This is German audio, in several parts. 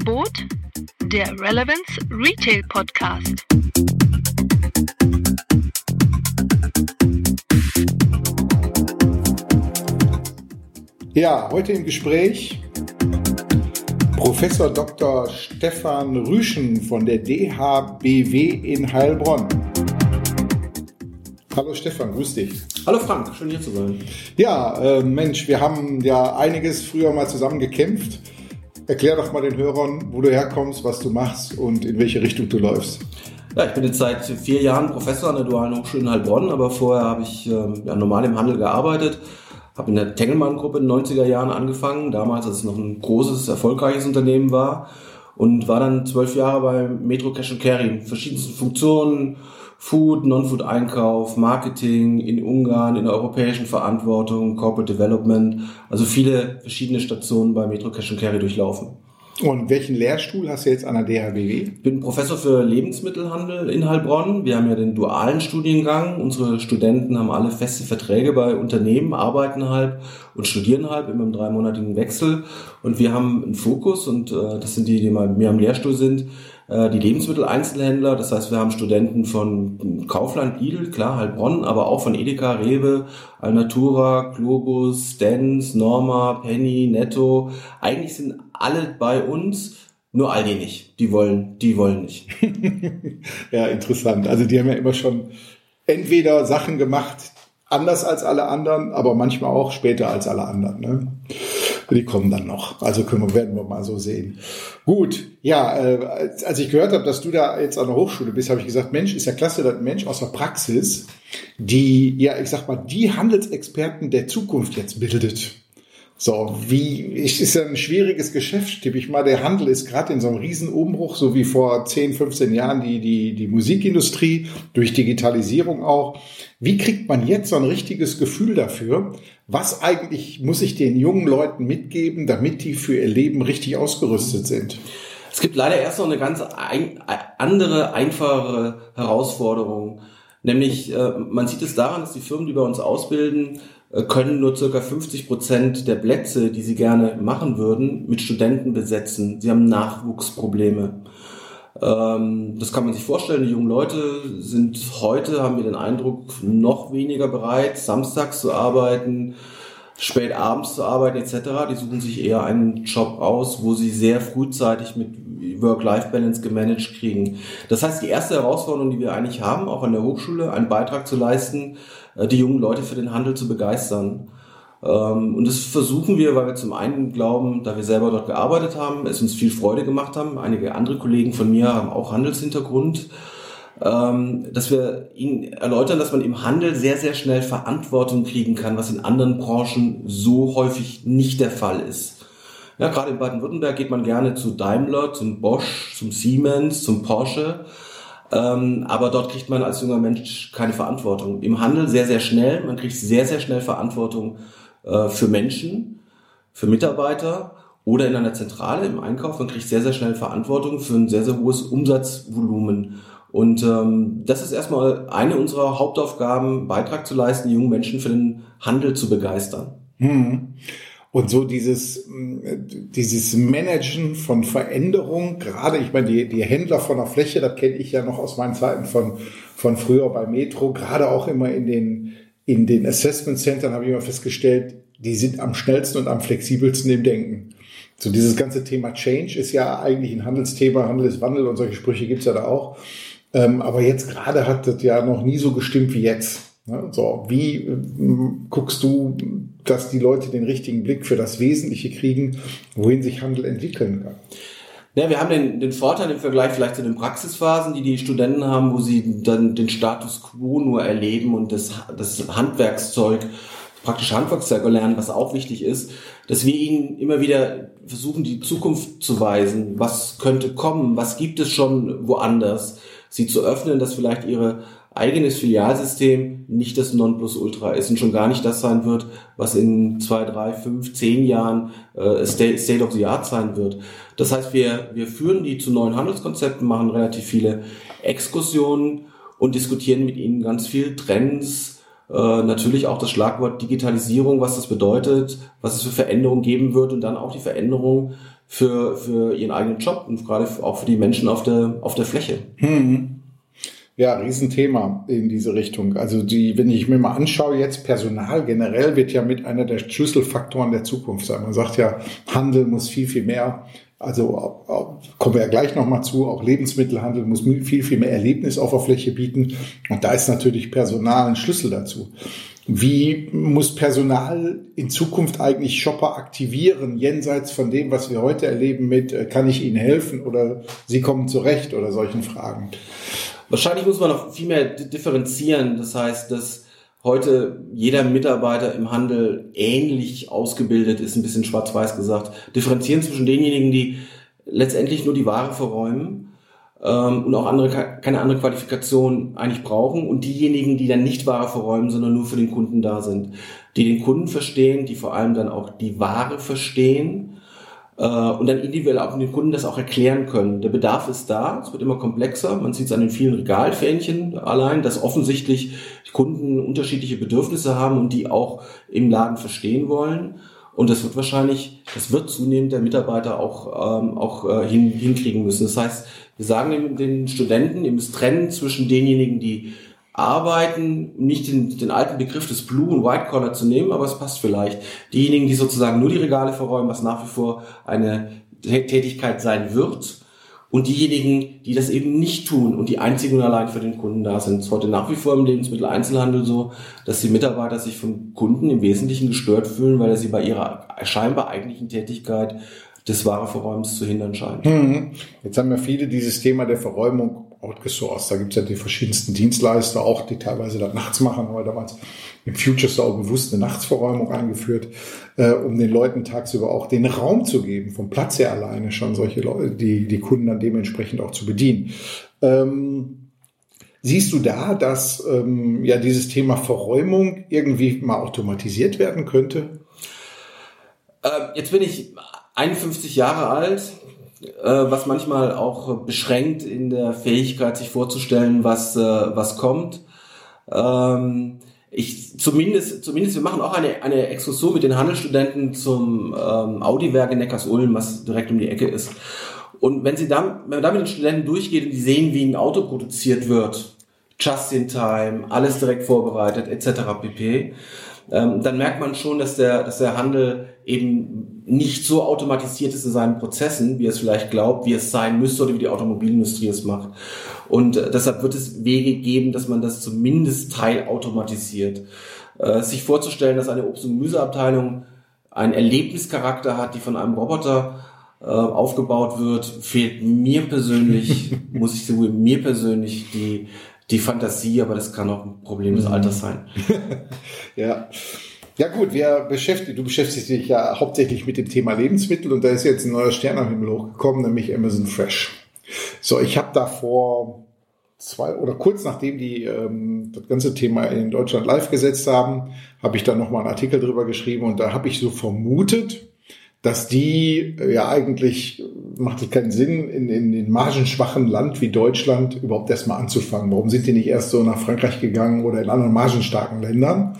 Angebot der Relevance Retail Podcast. Ja, heute im Gespräch Professor Dr. Stefan Rüschen von der DHBW in Heilbronn. Hallo Stefan, grüß dich. Hallo Frank, schön hier zu sein. Ja, äh, Mensch, wir haben ja einiges früher mal zusammen gekämpft. Erklär doch mal den Hörern, wo du herkommst, was du machst und in welche Richtung du läufst. Ja, ich bin jetzt seit vier Jahren Professor an der Dualen Hochschule in Heilbronn, aber vorher habe ich ähm, ja, normal im Handel gearbeitet, habe in der Tengelmann-Gruppe in den 90er Jahren angefangen, damals als es noch ein großes, erfolgreiches Unternehmen war und war dann zwölf Jahre bei Metro Cash Carry in verschiedensten Funktionen, Food, Non-Food-Einkauf, Marketing in Ungarn, in der europäischen Verantwortung, Corporate Development, also viele verschiedene Stationen bei Metro Cash Carry durchlaufen. Und welchen Lehrstuhl hast du jetzt an der DHBW? Ich bin Professor für Lebensmittelhandel in Heilbronn. Wir haben ja den dualen Studiengang. Unsere Studenten haben alle feste Verträge bei Unternehmen, arbeiten halb und studieren halb immer im dreimonatigen Wechsel. Und wir haben einen Fokus, und äh, das sind die, die mal mehr am Lehrstuhl sind, die Lebensmitteleinzelhändler. Das heißt, wir haben Studenten von Kaufland, Lidl, klar, Heilbronn, aber auch von Edeka, Rewe, Alnatura, Globus, Stens, Norma, Penny, Netto. Eigentlich sind alle bei uns, nur Aldi nicht. Die wollen, die wollen nicht. ja, interessant. Also die haben ja immer schon entweder Sachen gemacht, anders als alle anderen, aber manchmal auch später als alle anderen. Ne? Die kommen dann noch. Also können wir, werden wir mal so sehen. Gut, ja, äh, als ich gehört habe, dass du da jetzt an der Hochschule bist, habe ich gesagt, Mensch, ist ja klasse, dass ein Mensch aus der Praxis, die, ja, ich sag mal, die Handelsexperten der Zukunft jetzt bildet. So, wie, es ist ja ein schwieriges Geschäft, tippe ich mal. Der Handel ist gerade in so einem Riesenumbruch, so wie vor 10, 15 Jahren die, die, die Musikindustrie, durch Digitalisierung auch. Wie kriegt man jetzt so ein richtiges Gefühl dafür? Was eigentlich muss ich den jungen Leuten mitgeben, damit die für ihr Leben richtig ausgerüstet sind? Es gibt leider erst noch eine ganz ein, andere, einfache Herausforderung. Nämlich, äh, man sieht es daran, dass die Firmen, die bei uns ausbilden, können nur circa 50 Prozent der Plätze, die sie gerne machen würden, mit Studenten besetzen. Sie haben Nachwuchsprobleme. Ähm, das kann man sich vorstellen. Die jungen Leute sind heute, haben wir den Eindruck, noch weniger bereit, samstags zu arbeiten, spät abends zu arbeiten etc. Die suchen sich eher einen Job aus, wo sie sehr frühzeitig mit Work-Life-Balance gemanagt kriegen. Das heißt, die erste Herausforderung, die wir eigentlich haben, auch an der Hochschule, einen Beitrag zu leisten, äh, die jungen Leute für den Handel zu begeistern. Ähm, und das versuchen wir, weil wir zum einen glauben, da wir selber dort gearbeitet haben, es uns viel Freude gemacht haben. Einige andere Kollegen von mir haben auch Handelshintergrund ähm, dass wir ihnen erläutern, dass man im Handel sehr, sehr schnell Verantwortung kriegen kann, was in anderen Branchen so häufig nicht der Fall ist. Ja, gerade in Baden-Württemberg geht man gerne zu Daimler, zum Bosch, zum Siemens, zum Porsche. Ähm, aber dort kriegt man als junger Mensch keine Verantwortung. Im Handel sehr, sehr schnell. Man kriegt sehr, sehr schnell Verantwortung äh, für Menschen, für Mitarbeiter oder in einer Zentrale im Einkauf. Man kriegt sehr, sehr schnell Verantwortung für ein sehr, sehr hohes Umsatzvolumen. Und ähm, das ist erstmal eine unserer Hauptaufgaben, Beitrag zu leisten, die jungen Menschen für den Handel zu begeistern. Hm. Und so dieses, dieses Managen von Veränderung, gerade, ich meine, die, die Händler von der Fläche, das kenne ich ja noch aus meinen Zeiten von, von früher bei Metro, gerade auch immer in den, in den Assessment Centern habe ich immer festgestellt, die sind am schnellsten und am flexibelsten im Denken. So dieses ganze Thema Change ist ja eigentlich ein Handelsthema, Handel ist Wandel und solche Sprüche gibt's ja da auch. Ähm, aber jetzt gerade hat das ja noch nie so gestimmt wie jetzt. Ne? So, wie äh, guckst du, dass die Leute den richtigen Blick für das Wesentliche kriegen, wohin sich Handel entwickeln kann? Ja, wir haben den, den Vorteil im Vergleich vielleicht zu den Praxisphasen, die die Studenten haben, wo sie dann den Status quo nur erleben und das, das Handwerkszeug, praktische Handwerkszeug lernen, was auch wichtig ist, dass wir ihnen immer wieder versuchen, die Zukunft zu weisen. Was könnte kommen? Was gibt es schon woanders? sie zu öffnen, dass vielleicht ihre eigenes Filialsystem nicht das Nonplusultra ist und schon gar nicht das sein wird, was in zwei, drei, fünf, zehn Jahren äh, State, of the Art sein wird. Das heißt, wir, wir führen die zu neuen Handelskonzepten, machen relativ viele Exkursionen und diskutieren mit ihnen ganz viel Trends, äh, natürlich auch das Schlagwort Digitalisierung, was das bedeutet, was es für Veränderungen geben wird und dann auch die Veränderung für, für ihren eigenen Job und gerade auch für die Menschen auf der, auf der Fläche. Hm. Ja, Riesenthema in diese Richtung. Also die, wenn ich mir mal anschaue, jetzt Personal generell wird ja mit einer der Schlüsselfaktoren der Zukunft sein. Man sagt ja, Handel muss viel, viel mehr also kommen wir ja gleich nochmal zu, auch Lebensmittelhandel muss viel, viel mehr Erlebnis auf der Fläche bieten. Und da ist natürlich Personal ein Schlüssel dazu. Wie muss Personal in Zukunft eigentlich Shopper aktivieren, jenseits von dem, was wir heute erleben mit, äh, kann ich Ihnen helfen oder Sie kommen zurecht oder solchen Fragen? Wahrscheinlich muss man noch viel mehr differenzieren. Das heißt, dass heute jeder Mitarbeiter im Handel ähnlich ausgebildet ist, ein bisschen schwarz-weiß gesagt. Differenzieren zwischen denjenigen, die letztendlich nur die Ware verräumen ähm, und auch andere, keine andere Qualifikation eigentlich brauchen und diejenigen, die dann nicht Ware verräumen, sondern nur für den Kunden da sind. Die den Kunden verstehen, die vor allem dann auch die Ware verstehen äh, und dann individuell auch den Kunden das auch erklären können. Der Bedarf ist da, es wird immer komplexer. Man sieht es an den vielen Regalfähnchen allein, dass offensichtlich Kunden unterschiedliche Bedürfnisse haben und die auch im Laden verstehen wollen. Und das wird wahrscheinlich, das wird zunehmend der Mitarbeiter auch, ähm, auch äh, hin, hinkriegen müssen. Das heißt, wir sagen den Studenten, ihr müsst trennen zwischen denjenigen, die arbeiten, nicht den, den alten Begriff des Blue und White Collar zu nehmen, aber es passt vielleicht. Diejenigen, die sozusagen nur die Regale verräumen, was nach wie vor eine Tätigkeit sein wird, und diejenigen, die das eben nicht tun und die einzigen und allein für den Kunden da sind. Es ist heute nach wie vor im Lebensmitteleinzelhandel so, dass die Mitarbeiter sich vom Kunden im Wesentlichen gestört fühlen, weil er sie bei ihrer scheinbar eigentlichen Tätigkeit des Wareverräumens zu hindern scheint. Mhm. Jetzt haben ja viele dieses Thema der Verräumung outgesourced. Da gibt es ja die verschiedensten Dienstleister, auch die teilweise das nachts machen, aber damals im Future Store bewusst eine Nachtsverräumung eingeführt, äh, um den Leuten tagsüber auch den Raum zu geben, vom Platz her alleine schon solche Leute, die, die Kunden dann dementsprechend auch zu bedienen. Ähm, Siehst du da, dass ähm, ja dieses Thema Verräumung irgendwie mal automatisiert werden könnte? Äh, jetzt bin ich 51 Jahre alt, was manchmal auch beschränkt in der Fähigkeit, sich vorzustellen, was, äh, was kommt. Ähm, ich zumindest, zumindest wir machen auch eine, eine Exkursion mit den Handelsstudenten zum ähm, Audi-Werk in Neckars-Ulm, was direkt um die Ecke ist. Und wenn sie da, wenn man da mit den Studenten durchgeht und die sehen, wie ein Auto produziert wird, just in time, alles direkt vorbereitet, etc. pp., ähm, dann merkt man schon, dass der, dass der Handel eben nicht so automatisiert ist in seinen Prozessen, wie es vielleicht glaubt, wie es sein müsste oder wie die Automobilindustrie es macht. Und äh, deshalb wird es Wege geben, dass man das zumindest teilautomatisiert. Äh, sich vorzustellen, dass eine Obst- und Gemüseabteilung einen Erlebnischarakter hat, die von einem Roboter äh, aufgebaut wird, fehlt mir persönlich, muss ich sagen, mir persönlich die die Fantasie, aber das kann auch ein Problem des mhm. Alters sein. ja. Ja gut, wir beschäftigen, du beschäftigst dich ja hauptsächlich mit dem Thema Lebensmittel und da ist jetzt ein neuer Stern am Himmel hochgekommen, nämlich Amazon Fresh. So, ich habe da vor zwei oder kurz nachdem die ähm, das ganze Thema in Deutschland live gesetzt haben, habe ich da nochmal einen Artikel drüber geschrieben und da habe ich so vermutet, dass die äh, ja eigentlich macht es keinen Sinn, in, in in margenschwachen Land wie Deutschland überhaupt erstmal anzufangen. Warum sind die nicht erst so nach Frankreich gegangen oder in anderen margenstarken Ländern?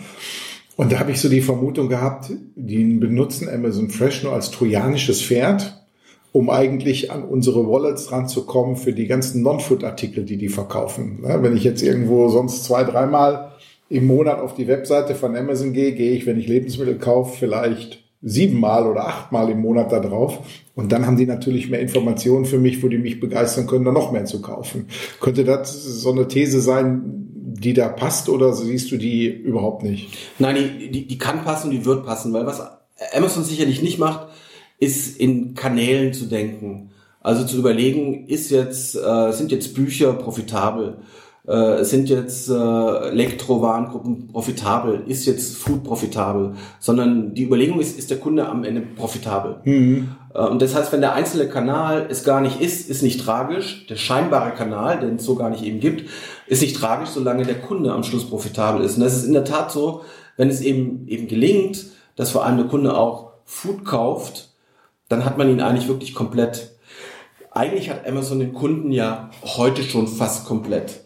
Und da habe ich so die Vermutung gehabt, die benutzen Amazon Fresh nur als trojanisches Pferd, um eigentlich an unsere Wallets ranzukommen für die ganzen Non-Food-Artikel, die die verkaufen. Wenn ich jetzt irgendwo sonst zwei, dreimal im Monat auf die Webseite von Amazon gehe, gehe ich, wenn ich Lebensmittel kaufe, vielleicht siebenmal oder achtmal im Monat da drauf. Und dann haben die natürlich mehr Informationen für mich, wo die mich begeistern können, da noch mehr zu kaufen. Könnte das so eine These sein, die da passt oder siehst du die überhaupt nicht? Nein, die, die, die kann passen die wird passen, weil was Amazon sicherlich nicht macht, ist in Kanälen zu denken. Also zu überlegen, ist jetzt, äh, sind jetzt Bücher profitabel? Äh, sind jetzt äh, Elektrowarengruppen profitabel, ist jetzt Food profitabel, sondern die Überlegung ist, ist der Kunde am Ende profitabel. Mhm. Äh, und das heißt, wenn der einzelne Kanal es gar nicht ist, ist nicht tragisch. Der scheinbare Kanal, den es so gar nicht eben gibt, ist nicht tragisch, solange der Kunde am Schluss profitabel ist. Und das ist in der Tat so, wenn es eben eben gelingt, dass vor allem der Kunde auch Food kauft, dann hat man ihn eigentlich wirklich komplett. Eigentlich hat Amazon den Kunden ja heute schon fast komplett.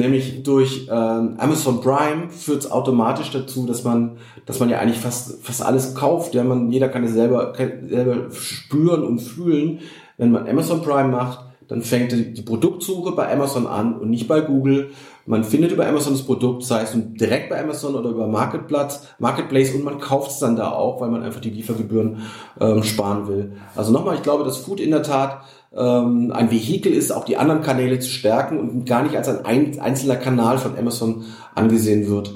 Nämlich durch äh, Amazon Prime führt es automatisch dazu, dass man, dass man ja eigentlich fast, fast alles kauft. Ja, man, jeder kann es selber, selber spüren und fühlen. Wenn man Amazon Prime macht, dann fängt die Produktsuche bei Amazon an und nicht bei Google. Man findet über Amazon das Produkt, sei es direkt bei Amazon oder über Marketplace, Marketplace und man kauft es dann da auch, weil man einfach die Liefergebühren ähm, sparen will. Also nochmal, ich glaube, dass Food in der Tat ähm, ein Vehikel ist, auch die anderen Kanäle zu stärken und gar nicht als ein einzelner Kanal von Amazon angesehen wird.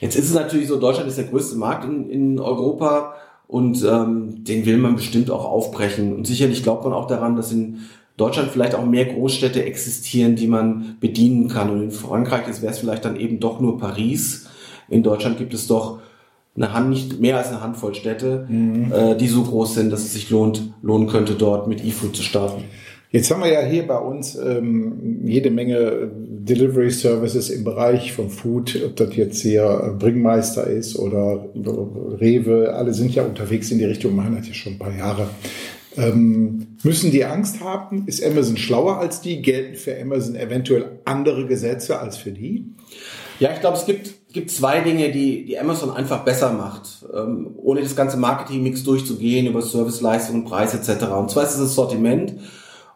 Jetzt ist es natürlich so, Deutschland ist der größte Markt in, in Europa und ähm, den will man bestimmt auch aufbrechen. Und sicherlich glaubt man auch daran, dass in Deutschland vielleicht auch mehr Großstädte existieren, die man bedienen kann. Und in Frankreich wäre es vielleicht dann eben doch nur Paris. In Deutschland gibt es doch eine Hand, nicht mehr als eine Handvoll Städte, mhm. äh, die so groß sind, dass es sich lohnt, lohnen könnte, dort mit eFood zu starten. Jetzt haben wir ja hier bei uns ähm, jede Menge Delivery Services im Bereich von Food, ob das jetzt hier Bringmeister ist oder Rewe, alle sind ja unterwegs in die Richtung, machen das ja schon ein paar Jahre. Ähm, müssen die Angst haben? Ist Amazon schlauer als die? Gelten für Amazon eventuell andere Gesetze als für die? Ja, ich glaube, es gibt, gibt zwei Dinge, die, die Amazon einfach besser macht, ähm, ohne das ganze Marketing-Mix durchzugehen über Serviceleistungen, Preis etc. Und zwar ist es das Sortiment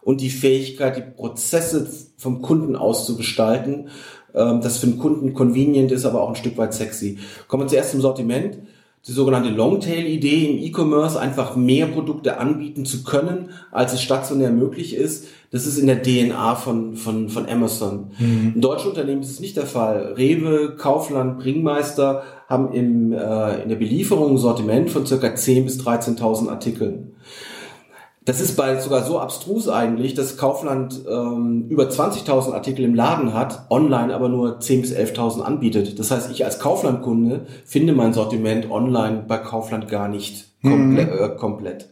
und die Fähigkeit, die Prozesse vom Kunden aus zu gestalten, ähm, das für den Kunden convenient ist, aber auch ein Stück weit sexy. Kommen wir zuerst zum Sortiment die sogenannte Longtail-Idee im E-Commerce, einfach mehr Produkte anbieten zu können, als es stationär möglich ist. Das ist in der DNA von, von, von Amazon. Mhm. In deutschen Unternehmen ist es nicht der Fall. Rewe, Kaufland, Bringmeister haben im, äh, in der Belieferung ein Sortiment von circa 10.000 bis 13.000 Artikeln. Das ist bald sogar so abstrus eigentlich, dass Kaufland ähm, über 20.000 Artikel im Laden hat, online aber nur 10.000 bis 11.000 anbietet. Das heißt, ich als Kaufland-Kunde finde mein Sortiment online bei Kaufland gar nicht komple mhm. äh, komplett.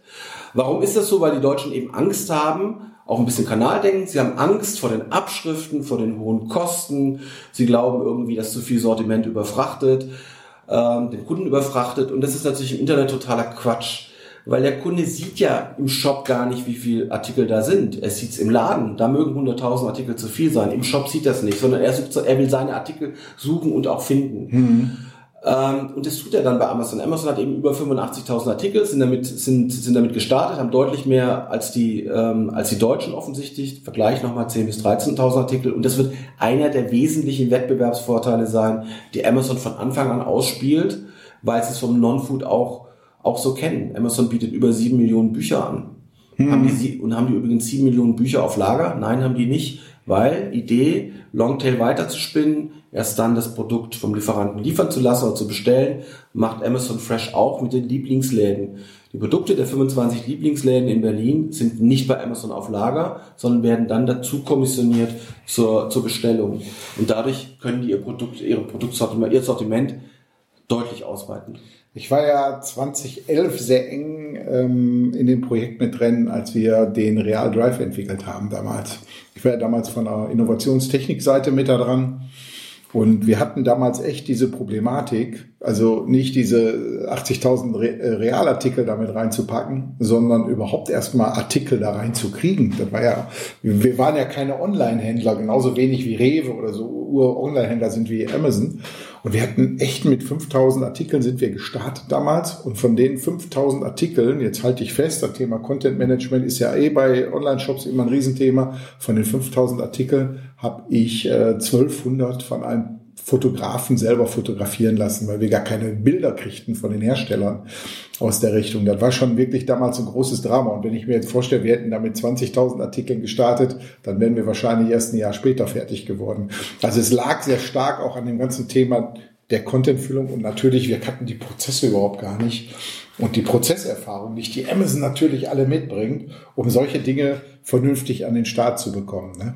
Warum ist das so? Weil die Deutschen eben Angst haben, auch ein bisschen Kanaldenken. Sie haben Angst vor den Abschriften, vor den hohen Kosten. Sie glauben irgendwie, dass zu viel Sortiment überfrachtet, ähm, den Kunden überfrachtet. Und das ist natürlich im Internet totaler Quatsch weil der Kunde sieht ja im Shop gar nicht, wie viele Artikel da sind. Er sieht es im Laden, da mögen 100.000 Artikel zu viel sein. Im Shop sieht das nicht, sondern er, sucht, er will seine Artikel suchen und auch finden. Mhm. Ähm, und das tut er dann bei Amazon. Amazon hat eben über 85.000 Artikel, sind damit, sind, sind damit gestartet, haben deutlich mehr als die, ähm, als die Deutschen offensichtlich. Vergleich nochmal 10.000 bis 13.000 Artikel. Und das wird einer der wesentlichen Wettbewerbsvorteile sein, die Amazon von Anfang an ausspielt, weil es es vom Non-Food auch auch so kennen. Amazon bietet über sieben Millionen Bücher an. Hm. Haben die, und haben die übrigens sieben Millionen Bücher auf Lager? Nein, haben die nicht, weil Idee, Longtail weiterzuspinnen, erst dann das Produkt vom Lieferanten liefern zu lassen oder zu bestellen, macht Amazon Fresh auch mit den Lieblingsläden. Die Produkte der 25 Lieblingsläden in Berlin sind nicht bei Amazon auf Lager, sondern werden dann dazu kommissioniert zur, zur Bestellung. Und dadurch können die ihr Produkt, ihre Produktsortiment, ihr Sortiment deutlich ausweiten. Ich war ja 2011 sehr eng ähm, in dem Projekt mit drin, als wir den Real Drive entwickelt haben damals. Ich war ja damals von der Innovationstechnikseite mit da dran. Und wir hatten damals echt diese Problematik, also nicht diese 80.000 Re äh, Realartikel damit reinzupacken, sondern überhaupt erstmal Artikel da reinzukriegen. Das war ja, wir waren ja keine Online-Händler, genauso wenig wie Rewe oder so Ur-Online-Händler sind wie Amazon. Und wir hatten echt mit 5000 Artikeln sind wir gestartet damals. Und von den 5000 Artikeln, jetzt halte ich fest, das Thema Content Management ist ja eh bei Online-Shops immer ein Riesenthema. Von den 5000 Artikeln habe ich äh, 1200 von einem Fotografen selber fotografieren lassen, weil wir gar keine Bilder kriegten von den Herstellern aus der Richtung. Das war schon wirklich damals ein großes Drama. Und wenn ich mir jetzt vorstelle, wir hätten damit 20.000 Artikeln gestartet, dann wären wir wahrscheinlich erst ein Jahr später fertig geworden. Also es lag sehr stark auch an dem ganzen Thema der Contentfüllung und natürlich, wir kannten die Prozesse überhaupt gar nicht und die Prozesserfahrung nicht, die Amazon natürlich alle mitbringt, um solche Dinge vernünftig an den Start zu bekommen. Ne?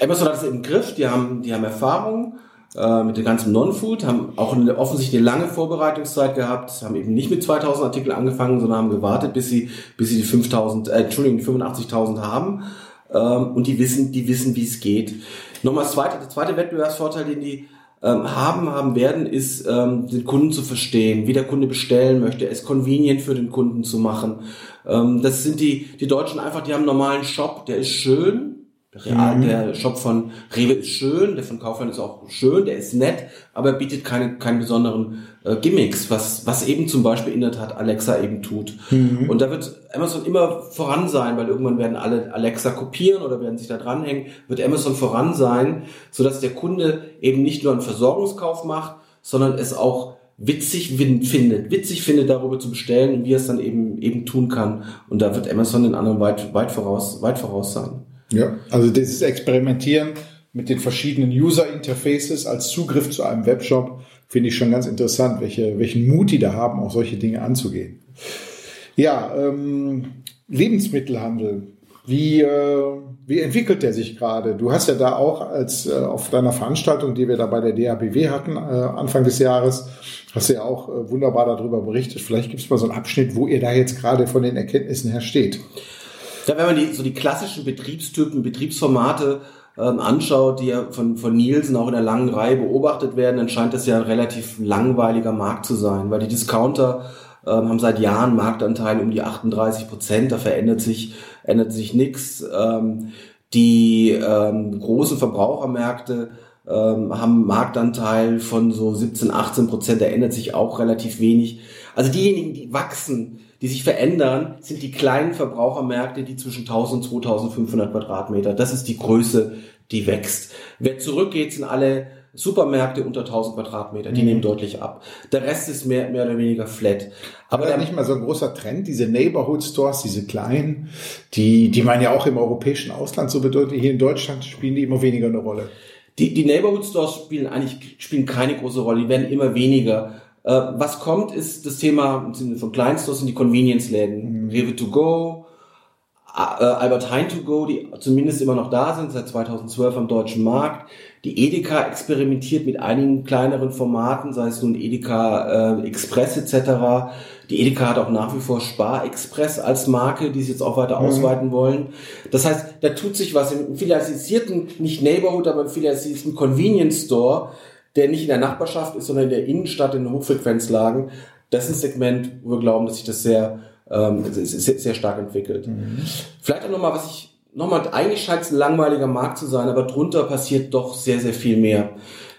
Amazon hat es im Griff, die haben, die haben Erfahrung äh, mit dem ganzen Non-Food, haben auch eine, offensichtlich eine lange Vorbereitungszeit gehabt, haben eben nicht mit 2000 Artikeln angefangen, sondern haben gewartet, bis sie, bis sie die 5000, äh, Entschuldigung, die 85.000 haben. Ähm, und die wissen, die wissen, wie es geht. Nochmal das zweite, der zweite Wettbewerbsvorteil, den die ähm, haben, haben werden, ist, ähm, den Kunden zu verstehen, wie der Kunde bestellen möchte, es convenient für den Kunden zu machen. Ähm, das sind die, die Deutschen einfach, die haben einen normalen Shop, der ist schön, Der, mhm. der Shop von Rewe ist schön, der von Kaufland ist auch schön, der ist nett, aber er bietet keine, keine besonderen äh, Gimmicks, was, was eben zum Beispiel in der Tat Alexa eben tut. Mhm. Und da wird Amazon immer voran sein, weil irgendwann werden alle Alexa kopieren oder werden sich da dranhängen, wird Amazon voran sein, sodass der Kunde eben nicht nur einen Versorgungskauf macht, sondern es auch witzig findet, witzig findet, darüber zu bestellen und wie er es dann eben, eben tun kann. Und da wird Amazon den anderen weit, weit voraus, weit voraus sein. Ja, also dieses Experimentieren mit den verschiedenen User-Interfaces als Zugriff zu einem Webshop finde ich schon ganz interessant, welche, welchen Mut die da haben, auch solche Dinge anzugehen. Ja, ähm, Lebensmittelhandel. Wie, äh, wie entwickelt der sich gerade? Du hast ja da auch als äh, auf deiner Veranstaltung, die wir da bei der DABW hatten, äh, Anfang des Jahres, hast du ja auch äh, wunderbar darüber berichtet. Vielleicht gibt es mal so einen Abschnitt, wo ihr da jetzt gerade von den Erkenntnissen her steht. Ja, wenn man die, so die klassischen Betriebstypen, Betriebsformate ähm, anschaut, die ja von, von Nielsen auch in der langen Reihe beobachtet werden, dann scheint das ja ein relativ langweiliger Markt zu sein, weil die Discounter ähm, haben seit Jahren Marktanteile um die 38 Prozent, da verändert sich, ändert sich nichts. Ähm, die ähm, großen Verbrauchermärkte ähm, haben Marktanteil von so 17, 18 Prozent, da ändert sich auch relativ wenig. Also diejenigen, die wachsen, die sich verändern, sind die kleinen Verbrauchermärkte, die zwischen 1000 und 2500 Quadratmeter. Das ist die Größe, die wächst. Wer zurückgeht, sind alle Supermärkte unter 1000 Quadratmeter, die mhm. nehmen deutlich ab. Der Rest ist mehr, mehr oder weniger flat. Aber da nicht mal so ein großer Trend, diese Neighborhood Stores, diese kleinen, die, die man ja auch im europäischen Ausland so bedeutet, hier in Deutschland spielen die immer weniger eine Rolle. Die, die Neighborhood Stores spielen eigentlich, spielen keine große Rolle, die werden immer weniger. Äh, was kommt, ist das Thema von Kleinstores sind die Convenience-Läden. Mhm. Rewe to go, äh, Albert Heijn to go, die zumindest immer noch da sind, seit 2012 am deutschen Markt. Die Edeka experimentiert mit einigen kleineren Formaten, sei es nun Edeka äh, Express etc. Die Edeka hat auch nach wie vor Spar Express als Marke, die sie jetzt auch weiter mhm. ausweiten wollen. Das heißt, da tut sich was im filialisierten, nicht Neighborhood, aber im filialisierten Convenience Store der nicht in der Nachbarschaft ist, sondern in der Innenstadt in Hochfrequenzlagen. Das ist ein Segment, wo wir glauben, dass sich das sehr, ähm, sehr, sehr stark entwickelt. Mhm. Vielleicht auch nochmal, was ich, nochmal, eigentlich scheint es ein langweiliger Markt zu sein, aber drunter passiert doch sehr, sehr viel mehr.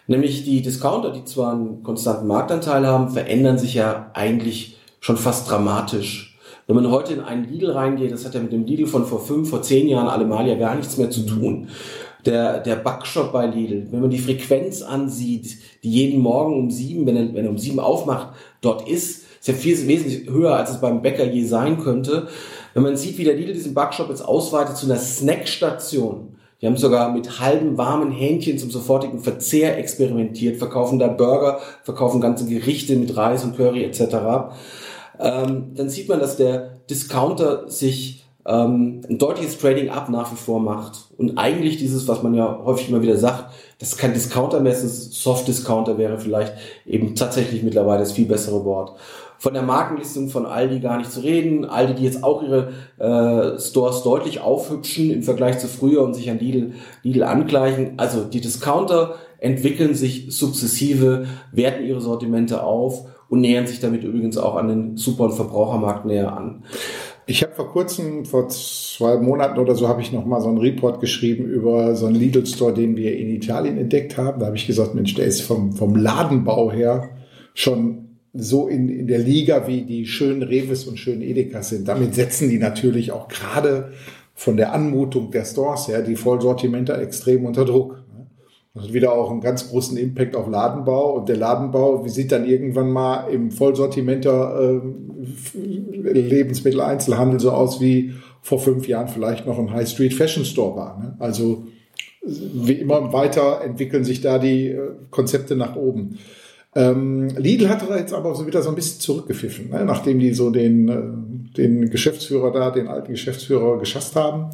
Nämlich die Discounter, die zwar einen konstanten Marktanteil haben, verändern sich ja eigentlich schon fast dramatisch. Wenn man heute in einen Lidl reingeht, das hat ja mit dem Lidl von vor fünf, vor zehn Jahren allemal ja gar nichts mehr zu tun der, der Backshop bei Lidl, wenn man die Frequenz ansieht, die jeden Morgen um sieben, wenn er, wenn er um sieben aufmacht, dort ist, ist ja viel wesentlich höher, als es beim Bäcker je sein könnte. Wenn man sieht, wie der Lidl diesen Backshop jetzt ausweitet zu einer Snackstation, die haben sogar mit halben warmen Hähnchen zum sofortigen Verzehr experimentiert, verkaufen da Burger, verkaufen ganze Gerichte mit Reis und Curry etc. Ähm, dann sieht man, dass der Discounter sich ähm, ein deutliches Trading up nach wie vor macht. Und eigentlich dieses, was man ja häufig immer wieder sagt, das ist kein Discounter mehr, ist Soft Discounter wäre vielleicht eben tatsächlich mittlerweile das viel bessere Wort. Von der Markenlistung von Aldi gar nicht zu reden. Aldi, die jetzt auch ihre äh, Stores deutlich aufhübschen im Vergleich zu früher und sich an Lidl, Lidl angleichen. Also die Discounter entwickeln sich sukzessive, werten ihre Sortimente auf und nähern sich damit übrigens auch an den Super- und Verbrauchermarkt näher an. Ich habe vor kurzem, vor zwei Monaten oder so, habe ich noch mal so einen Report geschrieben über so einen Lidl Store, den wir in Italien entdeckt haben. Da habe ich gesagt, Mensch, der ist vom, vom Ladenbau her schon so in, in der Liga, wie die schönen Reves und schönen Edekas sind. Damit setzen die natürlich auch gerade von der Anmutung der Stores her die Vollsortimenter extrem unter Druck. Das hat wieder auch einen ganz großen Impact auf Ladenbau. Und der Ladenbau wie sieht dann irgendwann mal im Vollsortimenter äh, Lebensmitteleinzelhandel so aus wie vor fünf Jahren vielleicht noch ein High Street Fashion Store war. Ne? Also wie immer weiter entwickeln sich da die äh, Konzepte nach oben. Ähm, Lidl hat jetzt aber so wieder so ein bisschen zurückgepfiffen, ne? nachdem die so den, äh, den Geschäftsführer da, den alten Geschäftsführer geschasst haben.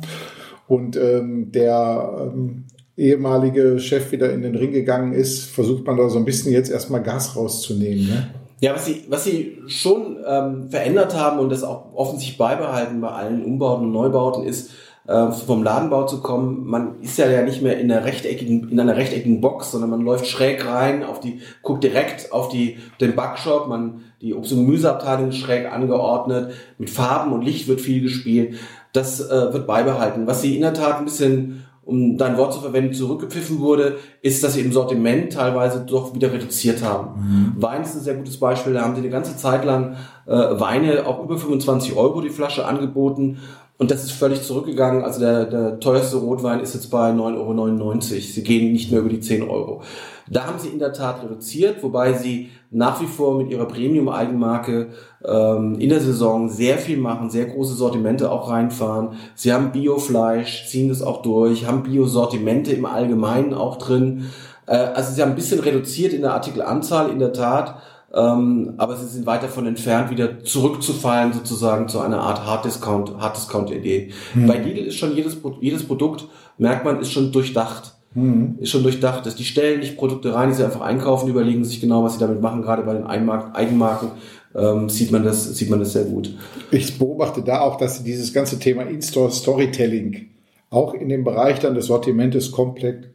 Und ähm, der ähm, ehemalige Chef wieder in den Ring gegangen ist, versucht man da so ein bisschen jetzt erstmal Gas rauszunehmen. Ne? Ja, was sie, was sie schon ähm, verändert haben und das auch offensichtlich beibehalten bei allen Umbauten und Neubauten ist, äh, vom Ladenbau zu kommen. Man ist ja ja nicht mehr in einer rechteckigen, in einer rechteckigen Box, sondern man läuft schräg rein, auf die, guckt direkt auf die, den Backshop, man, die Obst- und Gemüseabteilung ist schräg angeordnet, mit Farben und Licht wird viel gespielt. Das äh, wird beibehalten. Was sie in der Tat ein bisschen um dein Wort zu verwenden, zurückgepfiffen wurde, ist, dass sie im Sortiment teilweise doch wieder reduziert haben. Mhm. Wein ist ein sehr gutes Beispiel. Da haben sie eine ganze Zeit lang äh, Weine auch über 25 Euro die Flasche angeboten. Und das ist völlig zurückgegangen. Also der, der teuerste Rotwein ist jetzt bei 9,99 Euro. Sie gehen nicht mehr über die 10 Euro. Da haben sie in der Tat reduziert, wobei sie nach wie vor mit ihrer Premium-Eigenmarke ähm, in der Saison sehr viel machen, sehr große Sortimente auch reinfahren. Sie haben Biofleisch, ziehen das auch durch, haben Bio-Sortimente im Allgemeinen auch drin. Äh, also sie haben ein bisschen reduziert in der Artikelanzahl in der Tat, ähm, aber sie sind weit davon entfernt, wieder zurückzufallen sozusagen zu einer Art Hard-Discount, Hard-Discount-Idee. Hm. Bei Lidl ist schon jedes, jedes Produkt, merkt man, ist schon durchdacht. Mhm. Ist schon durchdacht, dass die stellen nicht Produkte rein, die sie einfach einkaufen, überlegen sich genau, was sie damit machen. Gerade bei den Eigenmarken ähm, sieht man das, sieht man das sehr gut. Ich beobachte da auch, dass sie dieses ganze Thema In-Store Storytelling auch in dem Bereich dann des Sortimentes komplett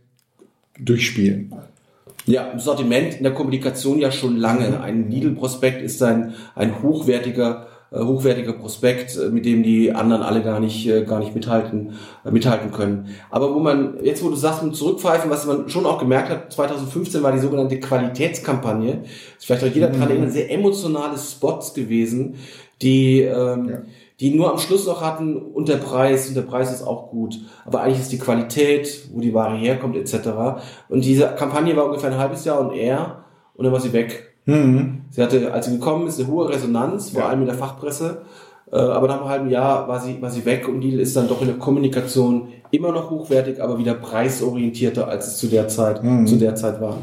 durchspielen. Ja, im Sortiment in der Kommunikation ja schon lange. Ein Lidl-Prospekt ist ein, ein hochwertiger hochwertiger Prospekt, äh, mit dem die anderen alle gar nicht, äh, gar nicht mithalten, mithalten können. Aber wo man, jetzt wo du sagst, mit Zurückpfeifen, was man schon auch gemerkt hat, 2015 war die sogenannte Qualitätskampagne, ist vielleicht auch jeder mhm. dran erinnern, sehr emotionale Spots gewesen, die, ähm, ja die nur am Schluss noch hatten, und der Preis, und der Preis ist auch gut. Aber eigentlich ist die Qualität, wo die Ware herkommt, etc. Und diese Kampagne war ungefähr ein halbes Jahr und eher, und dann war sie weg. Mhm. Sie hatte, als sie gekommen ist, eine hohe Resonanz, vor ja. allem in der Fachpresse. Äh, aber nach einem halben Jahr war sie, war sie weg und Lidl ist dann doch in der Kommunikation immer noch hochwertig, aber wieder preisorientierter, als es zu der Zeit, mhm. zu der Zeit war.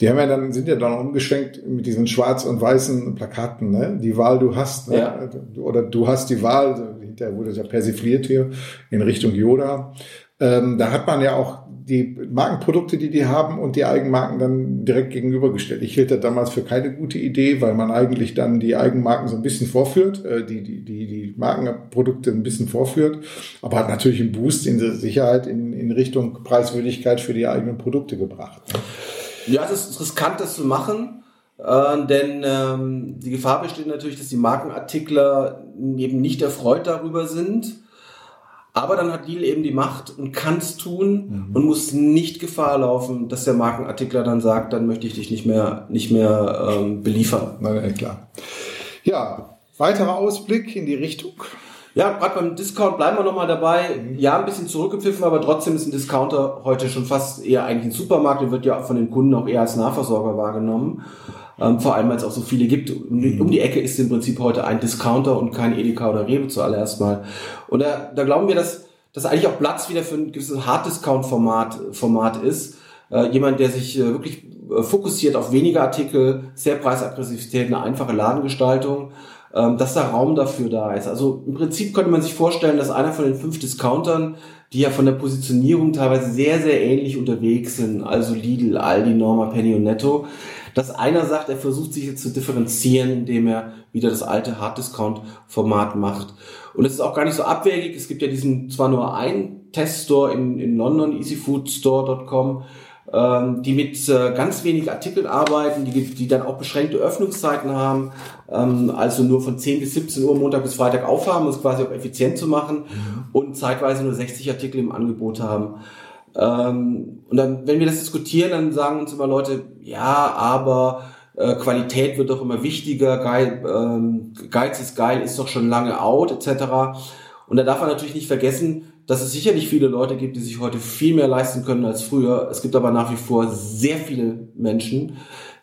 Die haben ja dann, sind ja dann umgeschwenkt mit diesen schwarz und weißen Plakaten, ne? Die Wahl du hast, ne? Ja. Oder du hast die Wahl, hinterher wurde es ja persifliert hier in Richtung Yoda. Ähm, da hat man ja auch die Markenprodukte, die die haben und die Eigenmarken dann direkt gegenübergestellt. Ich hielt das damals für keine gute Idee, weil man eigentlich dann die Eigenmarken so ein bisschen vorführt, äh, die, die, die, die Markenprodukte ein bisschen vorführt, aber hat natürlich einen Boost in der Sicherheit in, in Richtung Preiswürdigkeit für die eigenen Produkte gebracht. Ja, es ist riskant, das zu machen. Äh, denn ähm, die Gefahr besteht natürlich, dass die Markenartikler eben nicht erfreut darüber sind aber dann hat Deal eben die Macht und kann es tun mhm. und muss nicht Gefahr laufen, dass der Markenartikler dann sagt, dann möchte ich dich nicht mehr, nicht mehr ähm, beliefern. Na ja, klar. Ja, weiterer Ausblick in die Richtung. Ja, gerade beim Discount bleiben wir nochmal dabei. Mhm. Ja, ein bisschen zurückgepfiffen, aber trotzdem ist ein Discounter heute schon fast eher eigentlich ein Supermarkt und wird ja von den Kunden auch eher als Nahversorger wahrgenommen. Ähm, vor allem, weil es auch so viele gibt. Um die, um die Ecke ist im Prinzip heute ein Discounter und kein Edeka oder Rewe zuallererst mal. Und da, da glauben wir, dass das eigentlich auch Platz wieder für ein gewisses Hard-Discount-Format Format ist. Äh, jemand, der sich äh, wirklich äh, fokussiert auf weniger Artikel, sehr Preisaggressivität, eine einfache Ladengestaltung, dass da Raum dafür da ist. Also im Prinzip könnte man sich vorstellen, dass einer von den fünf Discountern, die ja von der Positionierung teilweise sehr, sehr ähnlich unterwegs sind, also Lidl, Aldi, Norma, Penny und Netto, dass einer sagt, er versucht sich jetzt zu differenzieren, indem er wieder das alte Hard-Discount-Format macht. Und es ist auch gar nicht so abwegig. Es gibt ja diesen zwar nur einen Teststore in, in London, easyfoodstore.com, ähm, die mit äh, ganz wenig Artikeln arbeiten, die, die dann auch beschränkte Öffnungszeiten haben, ähm, also nur von 10 bis 17 Uhr Montag bis Freitag aufhaben, um es quasi auch effizient zu machen und zeitweise nur 60 Artikel im Angebot haben. Ähm, und dann, wenn wir das diskutieren, dann sagen uns immer Leute, ja, aber äh, Qualität wird doch immer wichtiger, geil, ähm, Geiz ist geil, ist doch schon lange out, etc. Und da darf man natürlich nicht vergessen, dass es sicherlich viele Leute gibt, die sich heute viel mehr leisten können als früher. Es gibt aber nach wie vor sehr viele Menschen,